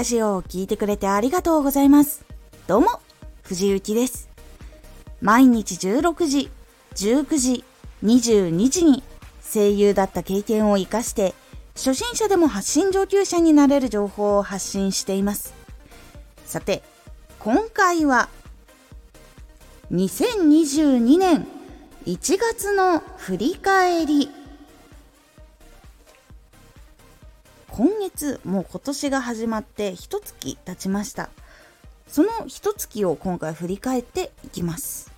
ラジオを聴いてくれてありがとうございます。どうも、藤幸です。毎日16時、19時、22時に声優だった経験を活かして、初心者でも発信上級者になれる情報を発信しています。さて、今回は、2022年1月の振り返り。今月もう今年が始まって一月経ちました。その一月を今回振り返っていきます。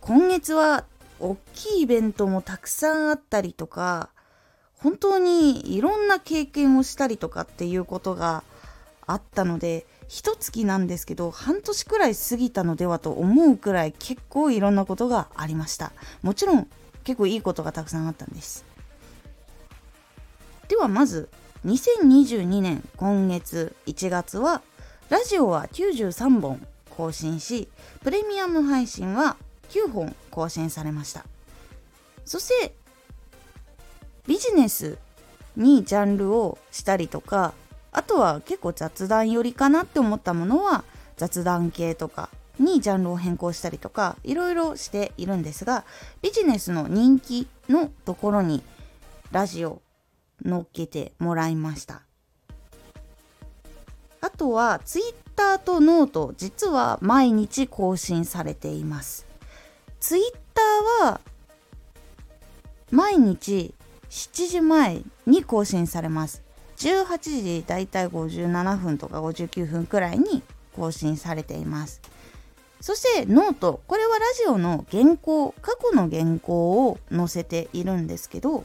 今月は大きいイベントもたくさんあったりとか本当にいろんな経験をしたりとかっていうことがあったので一月なんですけど半年くらい過ぎたのではと思うくらい結構いろんなことがありました。もちろん結構いいことがたくさんあったんです。ではまず2022年今月1月はラジオは93本更新しプレミアム配信は9本更新されました。そしてビジネスにジャンルをしたりとかあとは結構雑談寄りかなって思ったものは雑談系とかにジャンルを変更したりとかいろいろしているんですがビジネスの人気のところにラジオ載っけてもらいました。あとは Twitter とノート実は毎日更新されています。Twitter は毎日7時前に更新されます。18時だいたい57分とか59分くらいに更新されています。そしてノートこれはラジオの原稿過去の原稿を載せているんですけど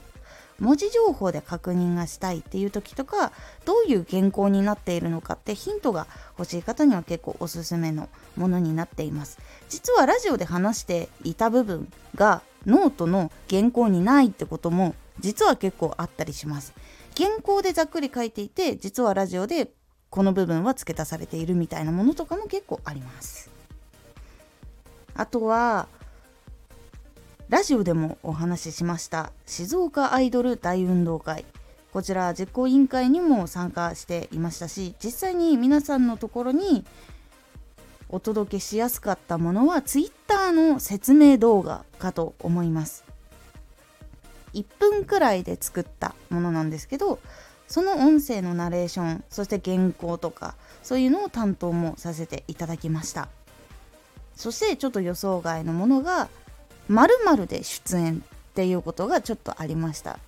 文字情報で確認がしたいっていう時とかどういう原稿になっているのかってヒントが欲しい方には結構おすすめのものになっています。実はラジオで話していた部分がノートの原稿にないってことも実は結構あったりします。原稿でざっくり書いていて実はラジオでこの部分は付け足されているみたいなものとかも結構あります。あとはラジオでもお話ししました。静岡アイドル大運動会。こちら実行委員会にも参加していましたし実際に皆さんのところにお届けしやすかったものは Twitter の説明動画かと思います。1分くらいで作ったものなんですけどその音声のナレーションそして原稿とかそういうのを担当もさせていただきました。そしてちょっと予想外のものが〇〇で出演っていうことがちょっとありました。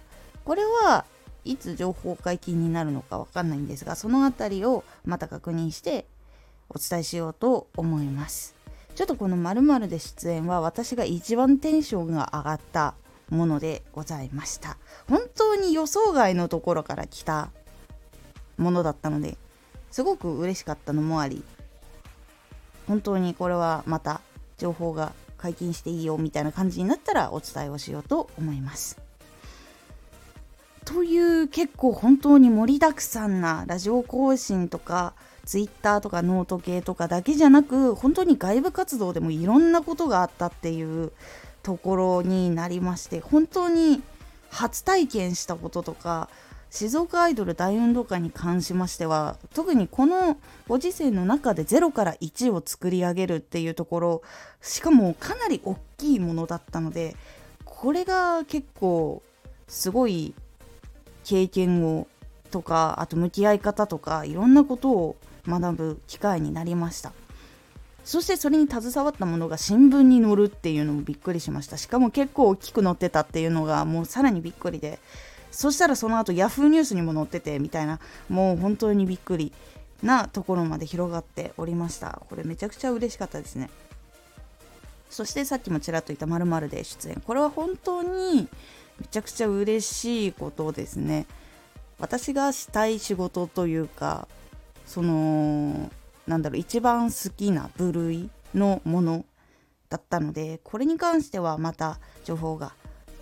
これはいつ情報解禁になるのかわかんないんですがその辺りをまた確認してお伝えしようと思います。ちょっとこの〇〇で出演は私が一番テンションが上がったものでございました。本当に予想外のところから来たものだったのですごく嬉しかったのもあり本当にこれはまた情報が解禁していいよみたいな感じになったらお伝えをしようと思います。という結構本当に盛りだくさんなラジオ更新とか Twitter とかノート系とかだけじゃなく本当に外部活動でもいろんなことがあったっていうところになりまして本当に初体験したこととか静岡アイドル大運動会に関しましては特にこのご時世の中で0から1を作り上げるっていうところしかもかなり大きいものだったのでこれが結構すごい経験をとかあと向き合い方とかいろんなことを学ぶ機会になりました。そしてそれに携わったものが新聞に載るっていうのもびっくりしました。しかも結構大きく載ってたっていうのがもうさらにびっくりでそしたらその後ヤフーニュースにも載っててみたいなもう本当にびっくりなところまで広がっておりました。これめちゃくちゃ嬉しかったですね。そしてさっきもちらっと言ったまるで出演。これは本当にめちゃくちゃ嬉しいことですね。私がしたい仕事というかそのなんだろう一番好きな部類のものだったのでこれに関してはまた情報が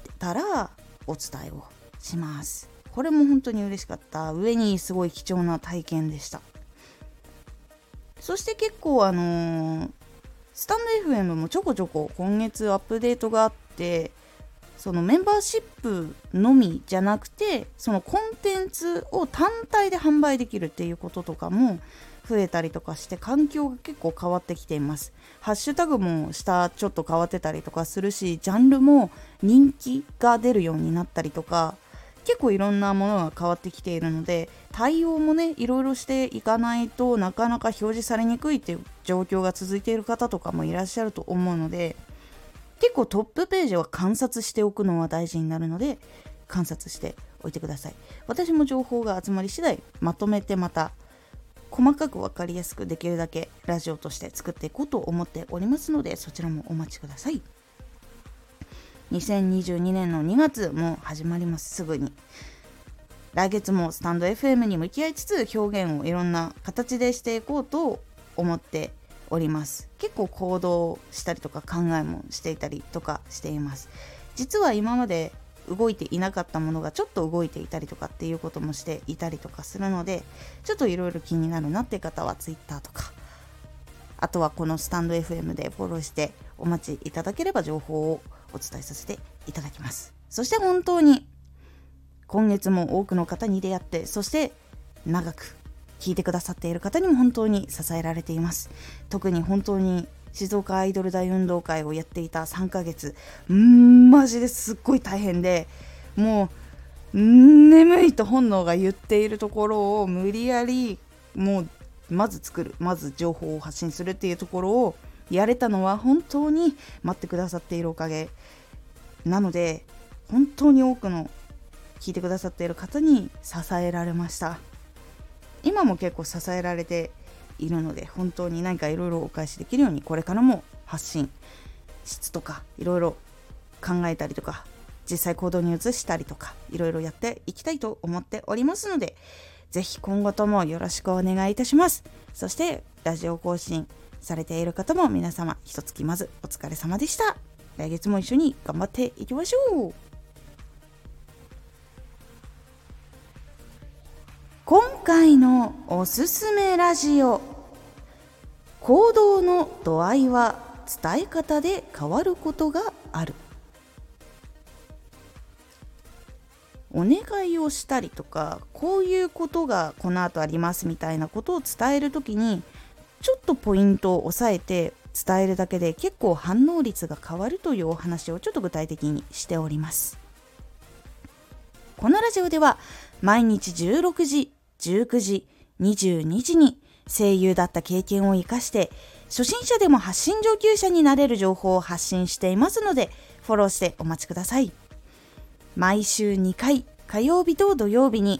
出たらお伝えをします。これも本当に嬉しかった。上にすごい貴重な体験でした。そして結構あのー、スタンド FM もちょこちょこ今月アップデートがあってそのメンバーシップのみじゃなくてそのコンテンツを単体で販売できるっていうこととかも増えたりとかして環境が結構変わってきています。ハッシュタグも下ちょっと変わってたりとかするしジャンルも人気が出るようになったりとか結構いろんなものが変わってきているので対応もねいろいろしていかないとなかなか表示されにくいっていう状況が続いている方とかもいらっしゃると思うので結構トップページは観察しておくのは大事になるので観察しておいてください。私も情報が集まり次第まとめてまた細かく分かりやすくできるだけラジオとして作っていこうと思っておりますのでそちらもお待ちください。2022年の2月も始まりますすぐに。来月もスタンド FM に向き合いつつ表現をいろんな形でしていこうと思っております。結構行動したりとか考えもしていたりとかしています。実は今まで動いていなかったものがちょっと動いていたりとかっていうこともしていたりとかするのでちょっといろいろ気になるなって方は Twitter とかあとはこのスタンド FM でフォローしてお待ちいただければ情報をお伝えさせていただきます。そして本当に今月も多くの方に出会ってそして長く聞いてくださっている方にも本当に支えられています。特に本当に静岡アイドル大運動会をやっていた3ヶ月うんマジですっごい大変でもう眠いと本能が言っているところを無理やりもうまず作るまず情報を発信するっていうところをやれたのは本当に待ってくださっているおかげなので本当に多くの聞いてくださっている方に支えられました。今も結構支えられているので本当に何かいろいろお返しできるようにこれからも発信質とかいろいろ考えたりとか実際行動に移したりとかいろいろやっていきたいと思っておりますので是非今後ともよろしくお願いいたします。そしてラジオ更新されている方も皆様一月まずお疲れ様でした。来月も一緒に頑張っていきましょう。今回のおすすめラジオ行動の度合いは伝え方で変わることがある。お願いをしたりとかこういうことがこの後ありますみたいなことを伝える時にちょっとポイントを押さえて伝えるだけで結構反応率が変わるというお話をちょっと具体的にしております。このラジオでは毎日16時19時、22時に声優だった経験を生かして初心者でも発信上級者になれる情報を発信していますのでフォローしてお待ちください。毎週2回火曜日と土曜日に